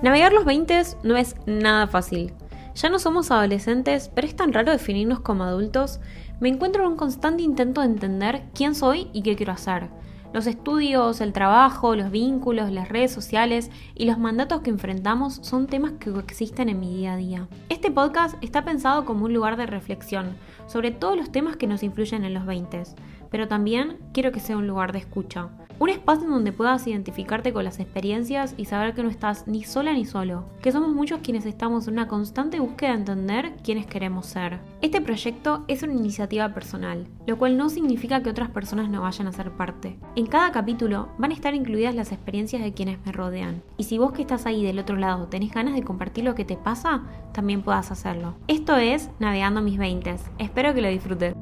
Navegar los 20 no es nada fácil. Ya no somos adolescentes, pero es tan raro definirnos como adultos. Me encuentro en un constante intento de entender quién soy y qué quiero hacer. Los estudios, el trabajo, los vínculos, las redes sociales y los mandatos que enfrentamos son temas que existen en mi día a día. Este podcast está pensado como un lugar de reflexión sobre todos los temas que nos influyen en los 20, pero también quiero que sea un lugar de escucha. Un espacio en donde puedas identificarte con las experiencias y saber que no estás ni sola ni solo, que somos muchos quienes estamos en una constante búsqueda de entender quiénes queremos ser. Este proyecto es una iniciativa personal, lo cual no significa que otras personas no vayan a ser parte. En cada capítulo van a estar incluidas las experiencias de quienes me rodean, y si vos que estás ahí del otro lado tenés ganas de compartir lo que te pasa, también puedas hacerlo. Esto es Navegando mis 20. Espero que lo disfrutes.